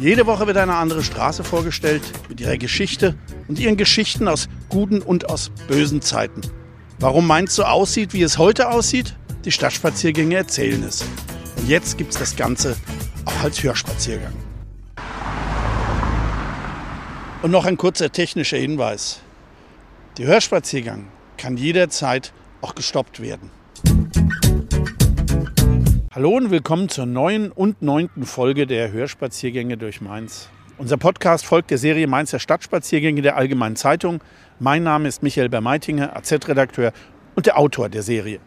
Jede Woche wird eine andere Straße vorgestellt mit ihrer Geschichte und ihren Geschichten aus guten und aus bösen Zeiten. Warum Mainz so aussieht, wie es heute aussieht? Die Stadtspaziergänge erzählen es. Und jetzt gibt es das Ganze auch als Hörspaziergang. Und noch ein kurzer technischer Hinweis. Der Hörspaziergang kann jederzeit auch gestoppt werden. Hallo und willkommen zur neuen und neunten Folge der Hörspaziergänge durch Mainz. Unser Podcast folgt der Serie Mainzer Stadtspaziergänge der Allgemeinen Zeitung. Mein Name ist Michael Bermeitinger, AZ-Redakteur und der Autor der Serie.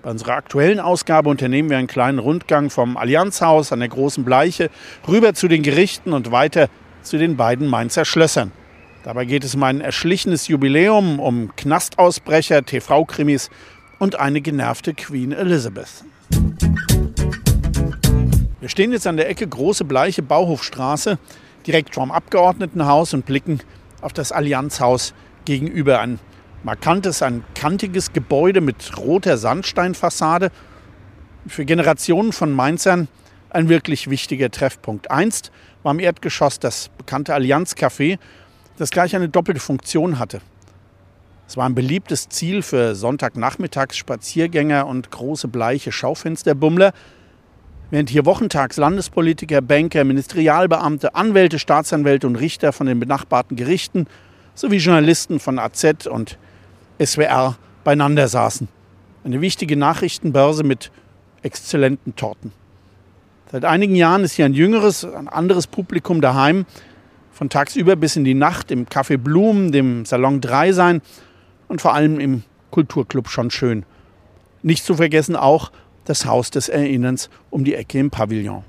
Bei unserer aktuellen Ausgabe unternehmen wir einen kleinen Rundgang vom Allianzhaus an der Großen Bleiche rüber zu den Gerichten und weiter zu den beiden Mainzer Schlössern. Dabei geht es um ein erschlichenes Jubiläum, um Knastausbrecher, TV-Krimis und eine genervte Queen Elizabeth. Wir stehen jetzt an der Ecke Große Bleiche Bauhofstraße, direkt vorm Abgeordnetenhaus und blicken auf das Allianzhaus gegenüber. Ein markantes, ein kantiges Gebäude mit roter Sandsteinfassade. Für Generationen von Mainzern ein wirklich wichtiger Treffpunkt. Einst war im Erdgeschoss das bekannte Allianz-Café, das gleich eine doppelte Funktion hatte. Es war ein beliebtes Ziel für Sonntagnachmittags Spaziergänger und große bleiche Schaufensterbummler, während hier wochentags Landespolitiker, Banker, Ministerialbeamte, Anwälte, Staatsanwälte und Richter von den benachbarten Gerichten sowie Journalisten von AZ und SWR beieinander saßen. Eine wichtige Nachrichtenbörse mit exzellenten Torten. Seit einigen Jahren ist hier ein jüngeres, ein anderes Publikum daheim, von tagsüber bis in die Nacht im Café Blumen, dem Salon 3 sein und vor allem im Kulturclub schon schön. Nicht zu vergessen auch das Haus des Erinnerns um die Ecke im Pavillon.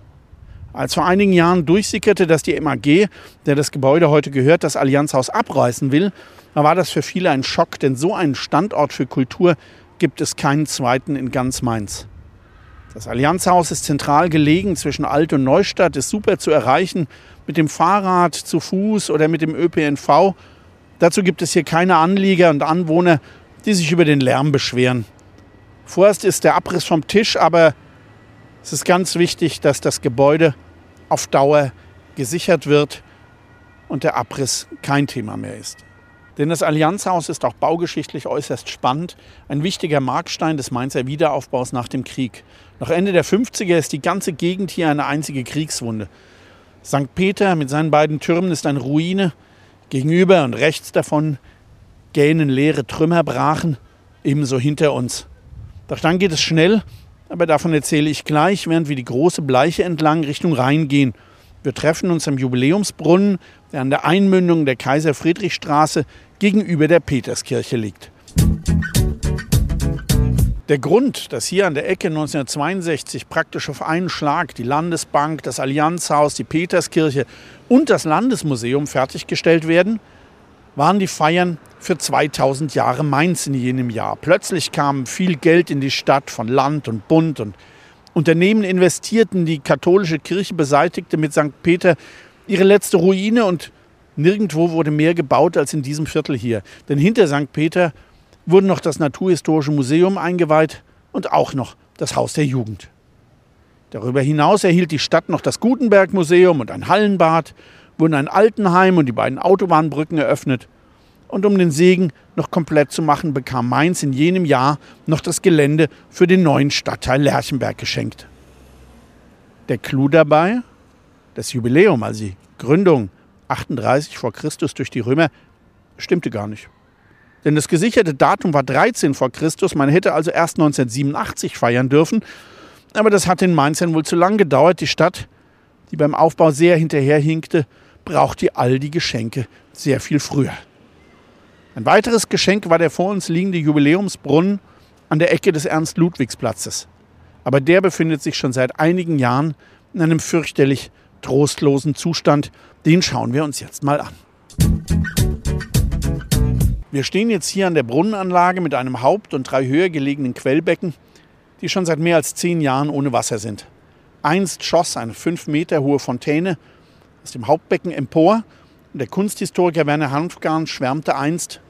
Als vor einigen Jahren durchsickerte, dass die MAG, der das Gebäude heute gehört, das Allianzhaus abreißen will, da war das für viele ein Schock, denn so einen Standort für Kultur gibt es keinen zweiten in ganz Mainz. Das Allianzhaus ist zentral gelegen zwischen Alt- und Neustadt, ist super zu erreichen mit dem Fahrrad, zu Fuß oder mit dem ÖPNV. Dazu gibt es hier keine Anlieger und Anwohner, die sich über den Lärm beschweren. Vorerst ist der Abriss vom Tisch, aber es ist ganz wichtig, dass das Gebäude auf Dauer gesichert wird und der Abriss kein Thema mehr ist. Denn das Allianzhaus ist auch baugeschichtlich äußerst spannend, ein wichtiger Markstein des Mainzer Wiederaufbaus nach dem Krieg. Nach Ende der 50er ist die ganze Gegend hier eine einzige Kriegswunde. St. Peter mit seinen beiden Türmen ist eine Ruine. Gegenüber und rechts davon gähnen leere Trümmerbrachen, ebenso hinter uns. Doch dann geht es schnell, aber davon erzähle ich gleich, während wir die große Bleiche entlang Richtung Rhein gehen. Wir treffen uns am Jubiläumsbrunnen, der an der Einmündung der Kaiser-Friedrich-Straße gegenüber der Peterskirche liegt. Der Grund, dass hier an der Ecke 1962 praktisch auf einen Schlag die Landesbank, das Allianzhaus, die Peterskirche und das Landesmuseum fertiggestellt werden, waren die Feiern für 2000 Jahre Mainz in jenem Jahr. Plötzlich kam viel Geld in die Stadt von Land und Bund und Unternehmen investierten, die katholische Kirche beseitigte mit St. Peter ihre letzte Ruine und nirgendwo wurde mehr gebaut als in diesem Viertel hier. Denn hinter St. Peter wurde noch das Naturhistorische Museum eingeweiht und auch noch das Haus der Jugend. Darüber hinaus erhielt die Stadt noch das Gutenberg Museum und ein Hallenbad, wurden ein Altenheim und die beiden Autobahnbrücken eröffnet und um den Segen noch komplett zu machen, bekam Mainz in jenem Jahr noch das Gelände für den neuen Stadtteil Lerchenberg geschenkt. Der Clou dabei? Das Jubiläum, also die Gründung 38 vor Christus durch die Römer, stimmte gar nicht. Denn das gesicherte Datum war 13 vor Christus, man hätte also erst 1987 feiern dürfen. Aber das hat den Mainzern wohl zu lang gedauert. Die Stadt, die beim Aufbau sehr hinterherhinkte, brauchte all die Geschenke sehr viel früher. Ein weiteres Geschenk war der vor uns liegende Jubiläumsbrunnen an der Ecke des Ernst-Ludwigs-Platzes. Aber der befindet sich schon seit einigen Jahren in einem fürchterlich trostlosen Zustand, den schauen wir uns jetzt mal an. Wir stehen jetzt hier an der Brunnenanlage mit einem Haupt- und drei höher gelegenen Quellbecken, die schon seit mehr als zehn Jahren ohne Wasser sind. Einst schoss eine fünf Meter hohe Fontäne aus dem Hauptbecken empor und der Kunsthistoriker Werner Hanfgarn schwärmte einst,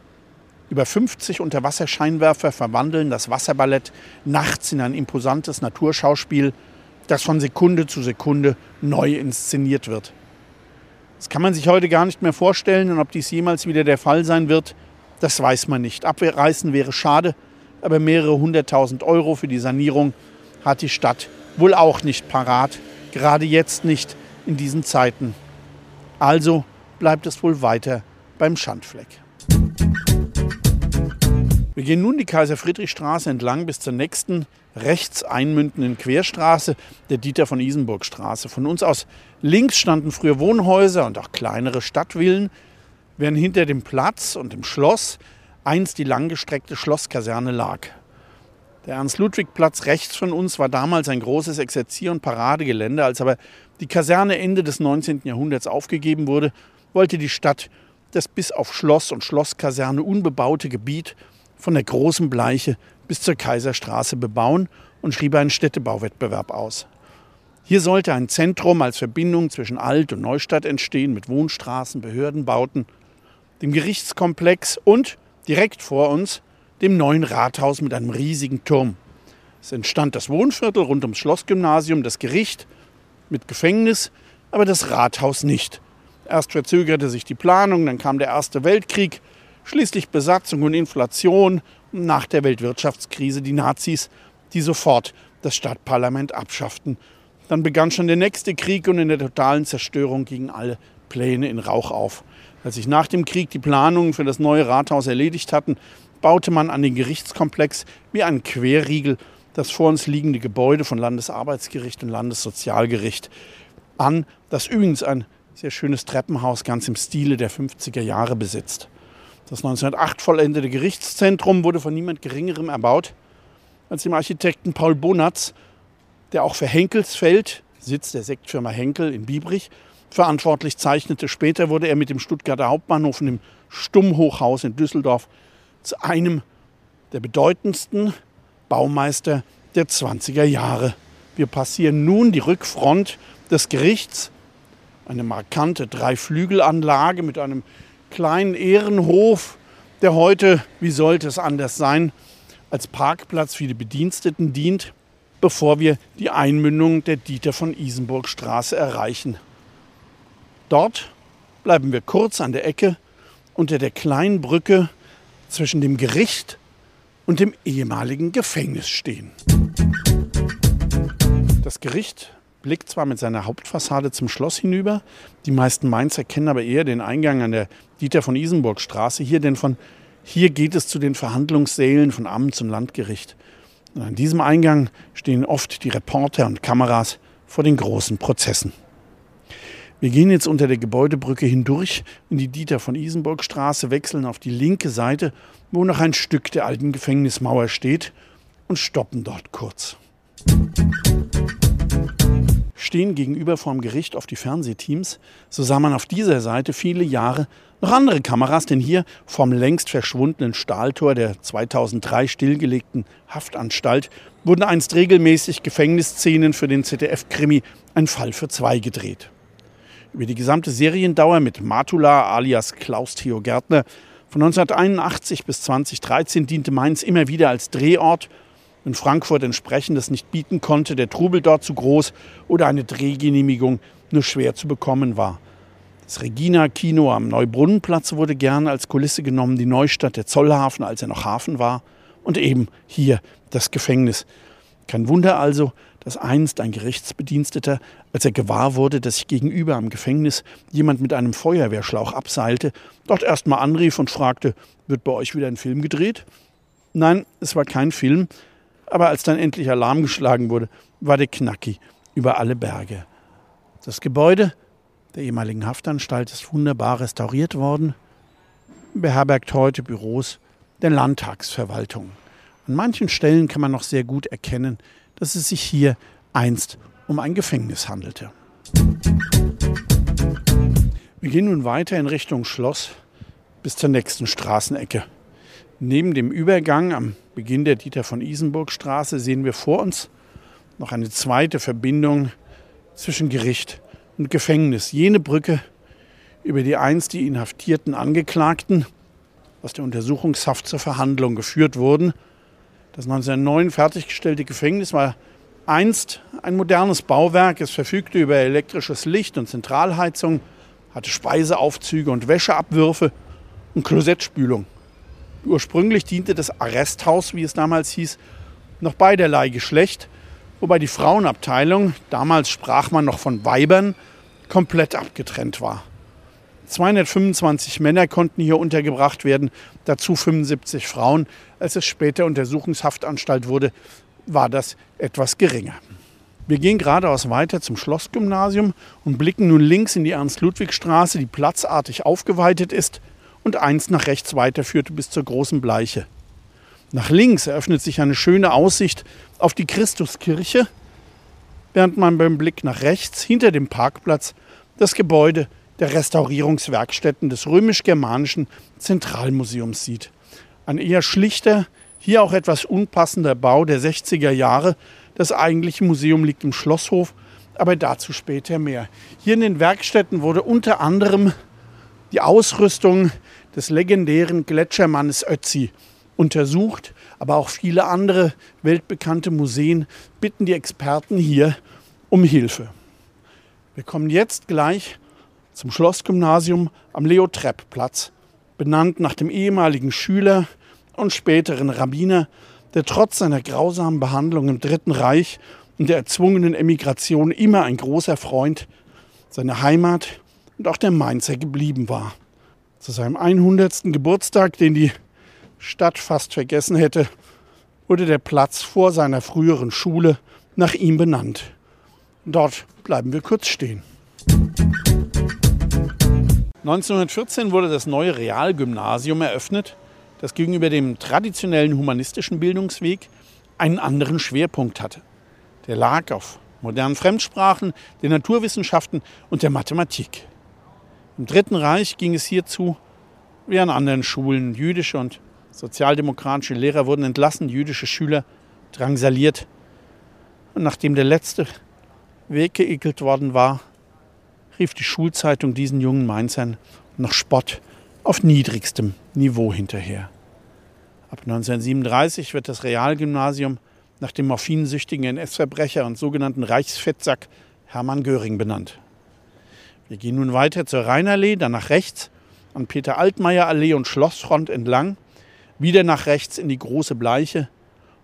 über 50 Unterwasserscheinwerfer verwandeln das Wasserballett nachts in ein imposantes Naturschauspiel, das von Sekunde zu Sekunde neu inszeniert wird. Das kann man sich heute gar nicht mehr vorstellen und ob dies jemals wieder der Fall sein wird, das weiß man nicht. Abreißen wäre schade, aber mehrere hunderttausend Euro für die Sanierung hat die Stadt wohl auch nicht parat, gerade jetzt nicht in diesen Zeiten. Also bleibt es wohl weiter beim Schandfleck. Wir gehen nun die Kaiser-Friedrich-Straße entlang bis zur nächsten rechts einmündenden Querstraße, der Dieter von Isenburg Straße. Von uns aus links standen früher Wohnhäuser und auch kleinere Stadtvillen während hinter dem Platz und dem Schloss einst die langgestreckte Schlosskaserne lag. Der Ernst-Ludwig-Platz rechts von uns war damals ein großes Exerzier- und Paradegelände. Als aber die Kaserne Ende des 19. Jahrhunderts aufgegeben wurde, wollte die Stadt das bis auf Schloss und Schlosskaserne unbebaute Gebiet von der Großen Bleiche bis zur Kaiserstraße bebauen und schrieb einen Städtebauwettbewerb aus. Hier sollte ein Zentrum als Verbindung zwischen Alt- und Neustadt entstehen mit Wohnstraßen, Behördenbauten dem Gerichtskomplex und direkt vor uns dem neuen Rathaus mit einem riesigen Turm. Es entstand das Wohnviertel rund ums Schlossgymnasium, das Gericht mit Gefängnis, aber das Rathaus nicht. Erst verzögerte sich die Planung, dann kam der Erste Weltkrieg, schließlich Besatzung und Inflation und nach der Weltwirtschaftskrise die Nazis, die sofort das Stadtparlament abschafften. Dann begann schon der nächste Krieg und in der totalen Zerstörung gingen alle Pläne in Rauch auf. Als sich nach dem Krieg die Planungen für das neue Rathaus erledigt hatten, baute man an den Gerichtskomplex wie einen Querriegel das vor uns liegende Gebäude von Landesarbeitsgericht und Landessozialgericht an, das übrigens ein sehr schönes Treppenhaus ganz im Stile der 50er Jahre besitzt. Das 1908 vollendete Gerichtszentrum wurde von niemand Geringerem erbaut als dem Architekten Paul Bonatz, der auch für Henkelsfeld, Sitz der Sektfirma Henkel in Biebrich, verantwortlich zeichnete. Später wurde er mit dem Stuttgarter Hauptbahnhof und dem Stummhochhaus in Düsseldorf zu einem der bedeutendsten Baumeister der 20er Jahre. Wir passieren nun die Rückfront des Gerichts, eine markante Dreiflügelanlage mit einem kleinen Ehrenhof, der heute, wie sollte es anders sein, als Parkplatz für die Bediensteten dient, bevor wir die Einmündung der Dieter von Isenburg Straße erreichen. Dort bleiben wir kurz an der Ecke unter der kleinen Brücke zwischen dem Gericht und dem ehemaligen Gefängnis stehen. Das Gericht blickt zwar mit seiner Hauptfassade zum Schloss hinüber, die meisten Mainzer kennen aber eher den Eingang an der Dieter von Isenburg Straße hier, denn von hier geht es zu den Verhandlungssälen von Amts- und Landgericht. Und an diesem Eingang stehen oft die Reporter und Kameras vor den großen Prozessen. Wir gehen jetzt unter der Gebäudebrücke hindurch in die Dieter von Isenburg Straße, wechseln auf die linke Seite, wo noch ein Stück der alten Gefängnismauer steht und stoppen dort kurz. Stehen gegenüber vom Gericht auf die Fernsehteams, so sah man auf dieser Seite viele Jahre noch andere Kameras, denn hier vom längst verschwundenen Stahltor der 2003 stillgelegten Haftanstalt wurden einst regelmäßig Gefängnisszenen für den ZDF-Krimi Ein Fall für zwei gedreht. Über die gesamte Seriendauer mit Matula alias Klaus Theo Gärtner von 1981 bis 2013 diente Mainz immer wieder als Drehort, wenn Frankfurt entsprechendes nicht bieten konnte, der Trubel dort zu groß oder eine Drehgenehmigung nur schwer zu bekommen war. Das Regina-Kino am Neubrunnenplatz wurde gern als Kulisse genommen, die Neustadt, der Zollhafen, als er noch Hafen war, und eben hier das Gefängnis. Kein Wunder also, dass einst ein Gerichtsbediensteter, als er gewahr wurde, dass sich gegenüber am Gefängnis jemand mit einem Feuerwehrschlauch abseilte, dort erstmal anrief und fragte, wird bei euch wieder ein Film gedreht? Nein, es war kein Film, aber als dann endlich Alarm geschlagen wurde, war der Knacki über alle Berge. Das Gebäude der ehemaligen Haftanstalt ist wunderbar restauriert worden, beherbergt heute Büros der Landtagsverwaltung. An manchen Stellen kann man noch sehr gut erkennen, dass es sich hier einst um ein Gefängnis handelte. Wir gehen nun weiter in Richtung Schloss bis zur nächsten Straßenecke. Neben dem Übergang am Beginn der Dieter von Isenburg Straße sehen wir vor uns noch eine zweite Verbindung zwischen Gericht und Gefängnis. Jene Brücke, über die einst die inhaftierten Angeklagten aus der Untersuchungshaft zur Verhandlung geführt wurden. Das 1909 fertiggestellte Gefängnis war einst ein modernes Bauwerk. Es verfügte über elektrisches Licht und Zentralheizung hatte Speiseaufzüge und Wäscheabwürfe und Klosettspülung. Ursprünglich diente das Arresthaus, wie es damals hieß, noch beiderlei Geschlecht, wobei die Frauenabteilung, damals sprach man noch von Weibern, komplett abgetrennt war. 225 Männer konnten hier untergebracht werden, dazu 75 Frauen. Als es später Untersuchungshaftanstalt wurde, war das etwas geringer. Wir gehen geradeaus weiter zum Schlossgymnasium und blicken nun links in die Ernst-Ludwig-Straße, die platzartig aufgeweitet ist und einst nach rechts weiterführte bis zur großen Bleiche. Nach links eröffnet sich eine schöne Aussicht auf die Christuskirche, während man beim Blick nach rechts hinter dem Parkplatz das Gebäude der Restaurierungswerkstätten des römisch-germanischen Zentralmuseums sieht. Ein eher schlichter, hier auch etwas unpassender Bau der 60er Jahre, das eigentliche Museum liegt im Schlosshof, aber dazu später mehr. Hier in den Werkstätten wurde unter anderem die Ausrüstung des legendären Gletschermannes Ötzi untersucht, aber auch viele andere weltbekannte Museen bitten die Experten hier um Hilfe. Wir kommen jetzt gleich zum Schlossgymnasium am Leo-Trepp-Platz, benannt nach dem ehemaligen Schüler und späteren Rabbiner der trotz seiner grausamen Behandlung im Dritten Reich und der erzwungenen Emigration immer ein großer Freund seiner Heimat und auch der Mainzer geblieben war. Zu seinem 100. Geburtstag, den die Stadt fast vergessen hätte, wurde der Platz vor seiner früheren Schule nach ihm benannt. Dort bleiben wir kurz stehen. 1914 wurde das neue Realgymnasium eröffnet das gegenüber dem traditionellen humanistischen Bildungsweg einen anderen Schwerpunkt hatte. Der lag auf modernen Fremdsprachen, den Naturwissenschaften und der Mathematik. Im Dritten Reich ging es hierzu wie an anderen Schulen. Jüdische und sozialdemokratische Lehrer wurden entlassen, jüdische Schüler drangsaliert. Und nachdem der letzte weggeekelt worden war, rief die Schulzeitung diesen jungen Mainzern noch Spott auf niedrigstem Niveau hinterher. Ab 1937 wird das Realgymnasium nach dem morphinsüchtigen NS-Verbrecher und sogenannten Reichsfettsack Hermann Göring benannt. Wir gehen nun weiter zur Rheinallee, dann nach rechts an Peter-Altmaier-Allee und Schlossfront entlang, wieder nach rechts in die Große Bleiche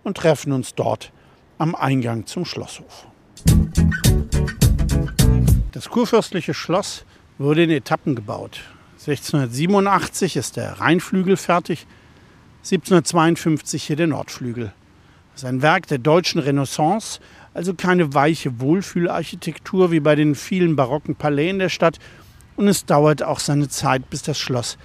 und treffen uns dort am Eingang zum Schlosshof. Das kurfürstliche Schloss wurde in Etappen gebaut. 1687 ist der Rheinflügel fertig, 1752 hier der Nordflügel. Das ist ein Werk der deutschen Renaissance, also keine weiche Wohlfühlarchitektur wie bei den vielen barocken Palais in der Stadt. Und es dauert auch seine Zeit, bis das Schloss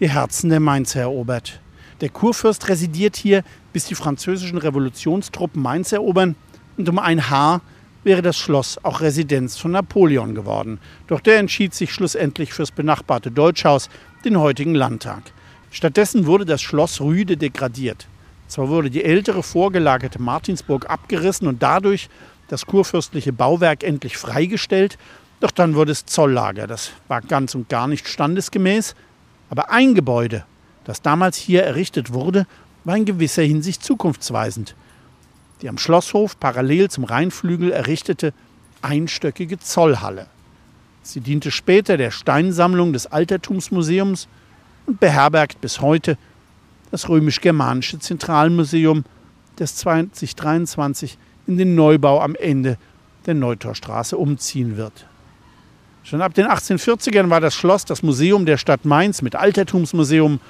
die Herzen der Mainzer erobert. Der Kurfürst residiert hier, bis die französischen Revolutionstruppen Mainz erobern. Und um ein Haar wäre das Schloss auch Residenz von Napoleon geworden. Doch der entschied sich schlussendlich fürs benachbarte Deutschhaus, den heutigen Landtag. Stattdessen wurde das Schloss Rüde degradiert. Zwar wurde die ältere vorgelagerte Martinsburg abgerissen und dadurch das kurfürstliche Bauwerk endlich freigestellt, doch dann wurde es Zolllager. Das war ganz und gar nicht standesgemäß. Aber ein Gebäude, das damals hier errichtet wurde, war in gewisser Hinsicht zukunftsweisend die am Schlosshof parallel zum Rheinflügel errichtete einstöckige Zollhalle. Sie diente später der Steinsammlung des Altertumsmuseums und beherbergt bis heute das römisch-germanische Zentralmuseum, das 2023 in den Neubau am Ende der Neutorstraße umziehen wird. Schon ab den 1840ern war das Schloss das Museum der Stadt Mainz mit Altertumsmuseum,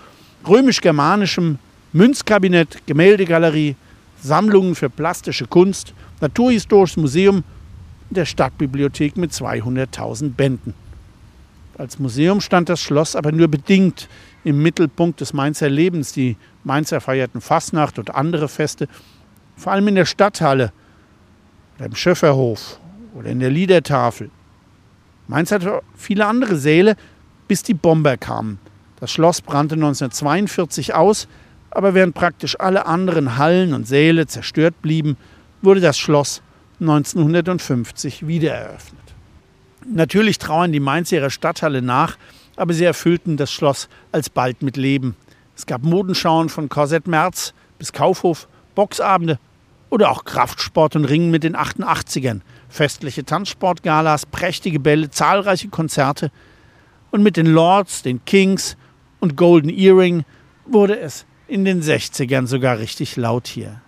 römisch-germanischem Münzkabinett, Gemäldegalerie, Sammlungen für plastische Kunst, Naturhistorisches Museum der Stadtbibliothek mit 200.000 Bänden. Als Museum stand das Schloss aber nur bedingt im Mittelpunkt des Mainzer Lebens. Die Mainzer feierten Fastnacht und andere Feste, vor allem in der Stadthalle oder im Schöfferhof oder in der Liedertafel. Mainz hatte viele andere Säle, bis die Bomber kamen. Das Schloss brannte 1942 aus, aber während praktisch alle anderen Hallen und Säle zerstört blieben, wurde das Schloss 1950 wiedereröffnet. Natürlich trauern die Mainzer ihrer Stadthalle nach, aber sie erfüllten das Schloss alsbald mit Leben. Es gab Modenschauen von Korsett Merz bis Kaufhof, Boxabende oder auch Kraftsport und Ringen mit den 88ern, festliche Tanzsportgalas, prächtige Bälle, zahlreiche Konzerte. Und mit den Lords, den Kings und Golden Earring wurde es in den 60ern sogar richtig laut hier.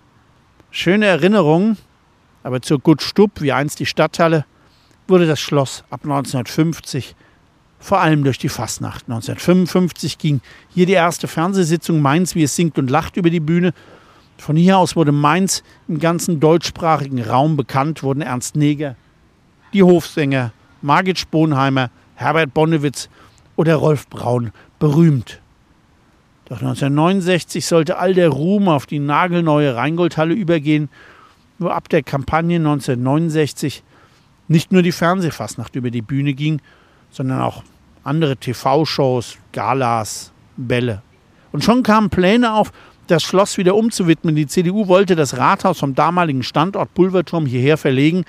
Schöne Erinnerungen, aber zur Gut Stub, wie einst die Stadthalle, wurde das Schloss ab 1950 vor allem durch die Fastnacht. 1955 ging hier die erste Fernsehsitzung Mainz, wie es singt und lacht, über die Bühne. Von hier aus wurde Mainz im ganzen deutschsprachigen Raum bekannt, wurden Ernst Neger, die Hofsänger, Margit Sponheimer, Herbert Bonnewitz oder Rolf Braun berühmt. Doch 1969 sollte all der Ruhm auf die nagelneue Rheingoldhalle übergehen. Nur ab der Kampagne 1969 nicht nur die Fernsehfastnacht über die Bühne ging, sondern auch andere TV-Shows, Galas, Bälle. Und schon kamen Pläne auf, das Schloss wieder umzuwidmen. Die CDU wollte das Rathaus vom damaligen Standort Pulverturm hierher verlegen,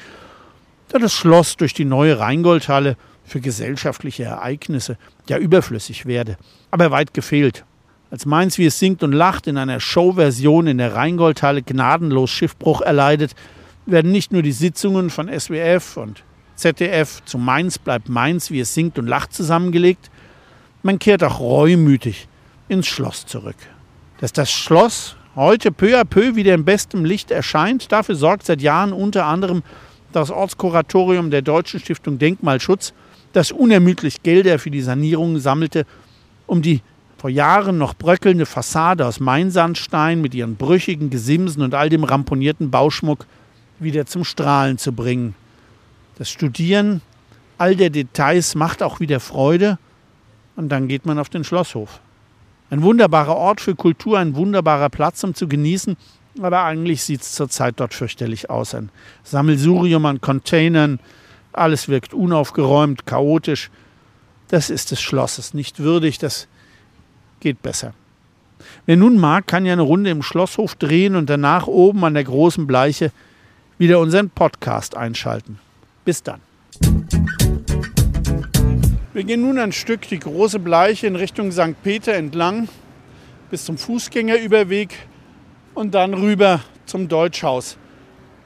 da das Schloss durch die neue Rheingoldhalle für gesellschaftliche Ereignisse ja überflüssig werde. Aber weit gefehlt. Als Mainz, wie es singt und lacht, in einer Showversion in der Rheingoldhalle gnadenlos Schiffbruch erleidet, werden nicht nur die Sitzungen von SWF und ZDF zu Mainz bleibt Mainz, wie es singt und lacht, zusammengelegt. Man kehrt auch reumütig ins Schloss zurück. Dass das Schloss heute peu à peu wieder in bestem Licht erscheint, dafür sorgt seit Jahren unter anderem das Ortskuratorium der Deutschen Stiftung Denkmalschutz, das unermüdlich Gelder für die Sanierung sammelte, um die vor Jahren noch bröckelnde Fassade aus Mainsandstein mit ihren brüchigen Gesimsen und all dem ramponierten Bauschmuck wieder zum Strahlen zu bringen. Das Studieren all der Details macht auch wieder Freude und dann geht man auf den Schlosshof. Ein wunderbarer Ort für Kultur, ein wunderbarer Platz, um zu genießen, aber eigentlich sieht es zurzeit dort fürchterlich aus. Ein Sammelsurium an Containern, alles wirkt unaufgeräumt, chaotisch. Das ist des Schlosses nicht würdig, das geht besser. Wer nun mag, kann ja eine Runde im Schlosshof drehen und danach oben an der großen Bleiche wieder unseren Podcast einschalten. Bis dann. Wir gehen nun ein Stück die große Bleiche in Richtung St. Peter entlang bis zum Fußgängerüberweg und dann rüber zum Deutschhaus.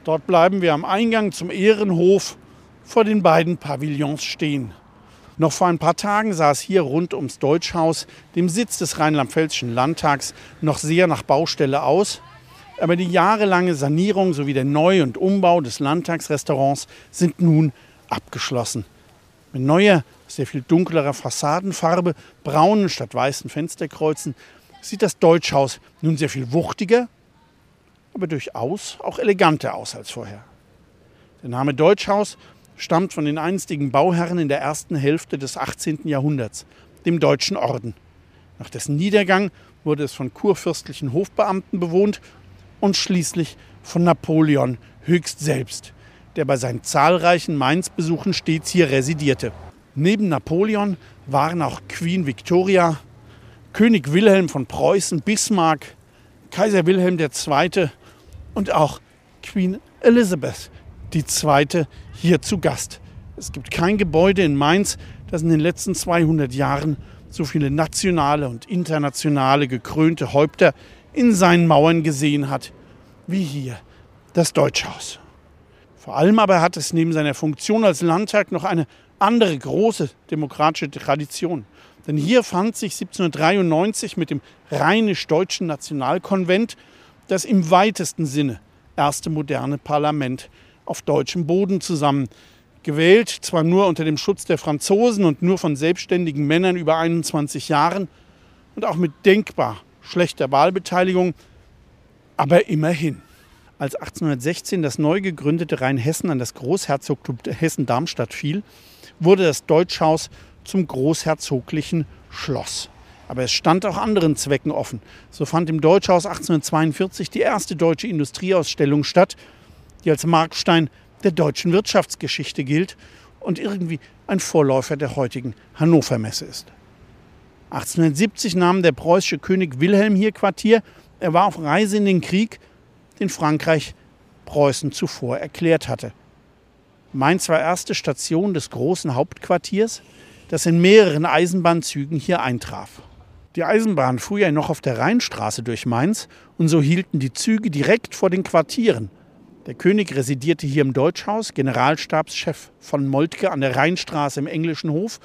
Dort bleiben wir am Eingang zum Ehrenhof vor den beiden Pavillons stehen. Noch vor ein paar Tagen sah es hier rund ums Deutschhaus, dem Sitz des Rheinland-Pfälzischen Landtags, noch sehr nach Baustelle aus. Aber die jahrelange Sanierung sowie der Neu- und Umbau des Landtagsrestaurants sind nun abgeschlossen. Mit neuer, sehr viel dunklerer Fassadenfarbe, braunen statt weißen Fensterkreuzen, sieht das Deutschhaus nun sehr viel wuchtiger, aber durchaus auch eleganter aus als vorher. Der Name Deutschhaus stammt von den einstigen Bauherren in der ersten Hälfte des 18. Jahrhunderts, dem Deutschen Orden. Nach dessen Niedergang wurde es von kurfürstlichen Hofbeamten bewohnt und schließlich von Napoleon höchst selbst, der bei seinen zahlreichen Mainz-Besuchen stets hier residierte. Neben Napoleon waren auch Queen Victoria, König Wilhelm von Preußen, Bismarck, Kaiser Wilhelm II. und auch Queen Elizabeth II. hier zu Gast. Es gibt kein Gebäude in Mainz, das in den letzten 200 Jahren so viele nationale und internationale gekrönte Häupter in seinen Mauern gesehen hat, wie hier das Deutschhaus. Vor allem aber hat es neben seiner Funktion als Landtag noch eine andere große demokratische Tradition. Denn hier fand sich 1793 mit dem Rheinisch-Deutschen Nationalkonvent das im weitesten Sinne erste moderne Parlament auf deutschem Boden zusammen. Gewählt zwar nur unter dem Schutz der Franzosen und nur von selbstständigen Männern über 21 Jahren und auch mit denkbar schlechter Wahlbeteiligung, aber immerhin. Als 1816 das neu gegründete Rheinhessen an das Großherzogtum Hessen-Darmstadt fiel, wurde das Deutschhaus zum großherzoglichen Schloss. Aber es stand auch anderen Zwecken offen. So fand im Deutschhaus 1842 die erste deutsche Industrieausstellung statt, die als Markstein der deutschen Wirtschaftsgeschichte gilt und irgendwie ein Vorläufer der heutigen Hannover Messe ist. 1870 nahm der preußische König Wilhelm hier Quartier. Er war auf Reise in den Krieg, den Frankreich Preußen zuvor erklärt hatte. Mainz war erste Station des großen Hauptquartiers, das in mehreren Eisenbahnzügen hier eintraf. Die Eisenbahn fuhr ja noch auf der Rheinstraße durch Mainz und so hielten die Züge direkt vor den Quartieren. Der König residierte hier im Deutschhaus, Generalstabschef von Moltke an der Rheinstraße im englischen Hof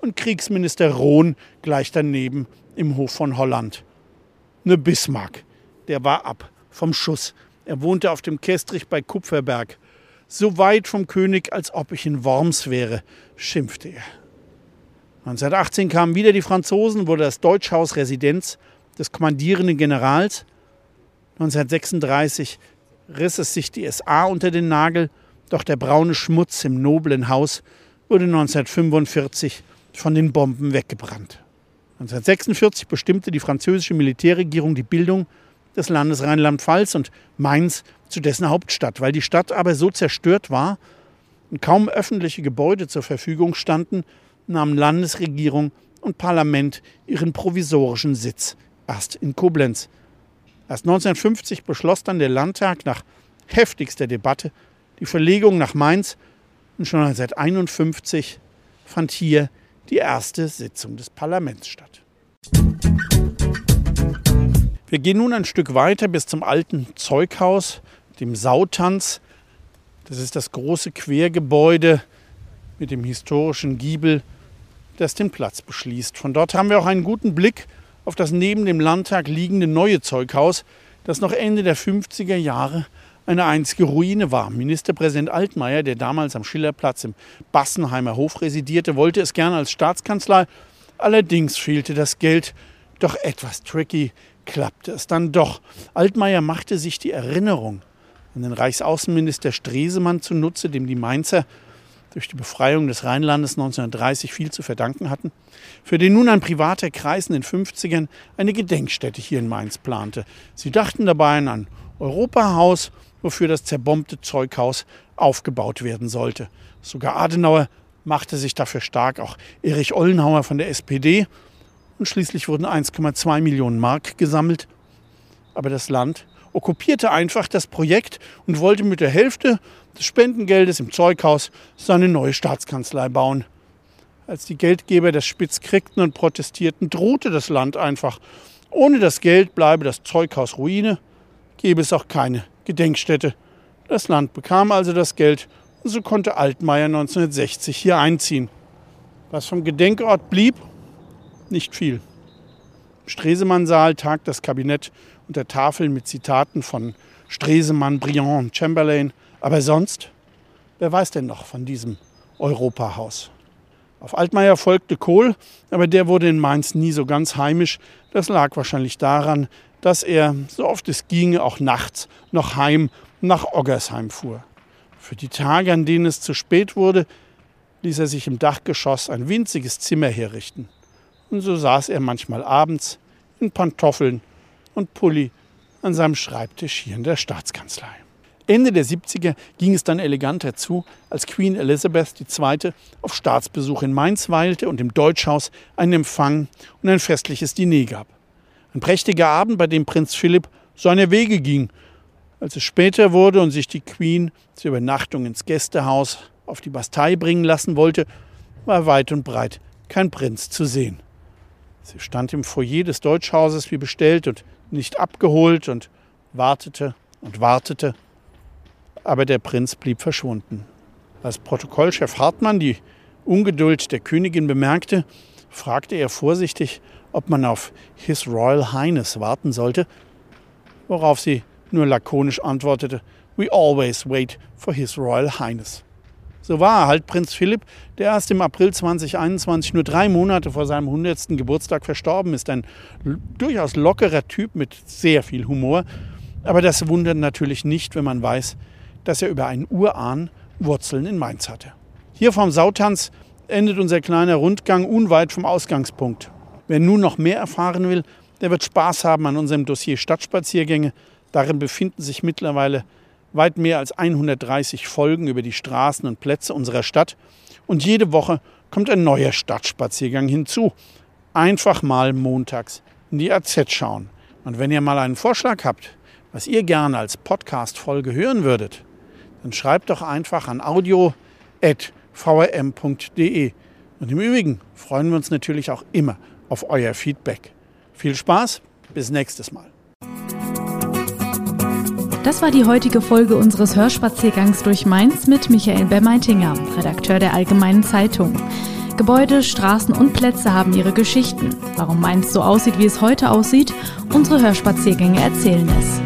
und Kriegsminister Rohn gleich daneben im Hof von Holland. Ne Bismarck, der war ab vom Schuss. Er wohnte auf dem Kestrich bei Kupferberg. So weit vom König, als ob ich in Worms wäre, schimpfte er. 1918 kamen wieder die Franzosen, wurde das Deutschhaus Residenz des kommandierenden Generals. 1936 riss es sich die SA unter den Nagel, doch der braune Schmutz im noblen Haus wurde 1945 von den Bomben weggebrannt. 1946 bestimmte die französische Militärregierung die Bildung des Landes Rheinland-Pfalz und Mainz zu dessen Hauptstadt. Weil die Stadt aber so zerstört war und kaum öffentliche Gebäude zur Verfügung standen, nahmen Landesregierung und Parlament ihren provisorischen Sitz erst in Koblenz. Erst 1950 beschloss dann der Landtag nach heftigster Debatte die Verlegung nach Mainz und schon 1951 fand hier die erste Sitzung des Parlaments statt. Wir gehen nun ein Stück weiter bis zum alten Zeughaus, dem Sautanz. Das ist das große Quergebäude mit dem historischen Giebel, das den Platz beschließt. Von dort haben wir auch einen guten Blick auf das neben dem Landtag liegende neue Zeughaus, das noch Ende der 50er Jahre eine einzige Ruine war. Ministerpräsident Altmaier, der damals am Schillerplatz im Bassenheimer Hof residierte, wollte es gerne als Staatskanzlei. Allerdings fehlte das Geld. Doch etwas tricky klappte es dann doch. Altmaier machte sich die Erinnerung an den Reichsaußenminister Stresemann zunutze, dem die Mainzer durch die Befreiung des Rheinlandes 1930 viel zu verdanken hatten, für den nun ein privater Kreis in den 50ern eine Gedenkstätte hier in Mainz plante. Sie dachten dabei an ein Europahaus wofür das zerbombte Zeughaus aufgebaut werden sollte. Sogar Adenauer machte sich dafür stark, auch Erich Ollenhauer von der SPD. Und schließlich wurden 1,2 Millionen Mark gesammelt. Aber das Land okkupierte einfach das Projekt und wollte mit der Hälfte des Spendengeldes im Zeughaus seine neue Staatskanzlei bauen. Als die Geldgeber das Spitz kriegten und protestierten, drohte das Land einfach. Ohne das Geld bleibe das Zeughaus Ruine, gäbe es auch keine Gedenkstätte. Das Land bekam also das Geld und so konnte Altmaier 1960 hier einziehen. Was vom Gedenkort blieb? Nicht viel. Im Stresemann-Saal tagt das Kabinett unter Tafeln mit Zitaten von Stresemann, Briand und Chamberlain. Aber sonst, wer weiß denn noch von diesem Europahaus? Auf Altmaier folgte Kohl, aber der wurde in Mainz nie so ganz heimisch. Das lag wahrscheinlich daran, dass er, so oft es ginge, auch nachts noch heim nach Oggersheim fuhr. Für die Tage, an denen es zu spät wurde, ließ er sich im Dachgeschoss ein winziges Zimmer herrichten. Und so saß er manchmal abends in Pantoffeln und Pulli an seinem Schreibtisch hier in der Staatskanzlei. Ende der 70er ging es dann eleganter zu, als Queen Elizabeth II. auf Staatsbesuch in Mainz weilte und im Deutschhaus einen Empfang und ein festliches Diner gab. Ein prächtiger Abend, bei dem Prinz Philipp seine Wege ging. Als es später wurde und sich die Queen zur Übernachtung ins Gästehaus auf die Bastei bringen lassen wollte, war weit und breit kein Prinz zu sehen. Sie stand im Foyer des Deutschhauses wie bestellt und nicht abgeholt und wartete und wartete. Aber der Prinz blieb verschwunden. Als Protokollchef Hartmann die Ungeduld der Königin bemerkte, fragte er vorsichtig, ob man auf His Royal Highness warten sollte, worauf sie nur lakonisch antwortete, We always wait for His Royal Highness. So war halt Prinz Philipp, der erst im April 2021, nur drei Monate vor seinem 100. Geburtstag verstorben ist. Ein durchaus lockerer Typ mit sehr viel Humor. Aber das wundert natürlich nicht, wenn man weiß, dass er über einen Urahn Wurzeln in Mainz hatte. Hier vom Sautanz endet unser kleiner Rundgang unweit vom Ausgangspunkt. Wer nun noch mehr erfahren will, der wird Spaß haben an unserem Dossier Stadtspaziergänge. Darin befinden sich mittlerweile weit mehr als 130 Folgen über die Straßen und Plätze unserer Stadt. Und jede Woche kommt ein neuer Stadtspaziergang hinzu. einfach mal montags in die AZ schauen. Und wenn ihr mal einen Vorschlag habt, was ihr gerne als Podcast-Folge hören würdet, dann schreibt doch einfach an audio.vrm.de. Und im Übrigen freuen wir uns natürlich auch immer auf euer Feedback. Viel Spaß, bis nächstes Mal. Das war die heutige Folge unseres Hörspaziergangs durch Mainz mit Michael Bermeitinger, Redakteur der Allgemeinen Zeitung. Gebäude, Straßen und Plätze haben ihre Geschichten. Warum Mainz so aussieht, wie es heute aussieht, unsere Hörspaziergänge erzählen es.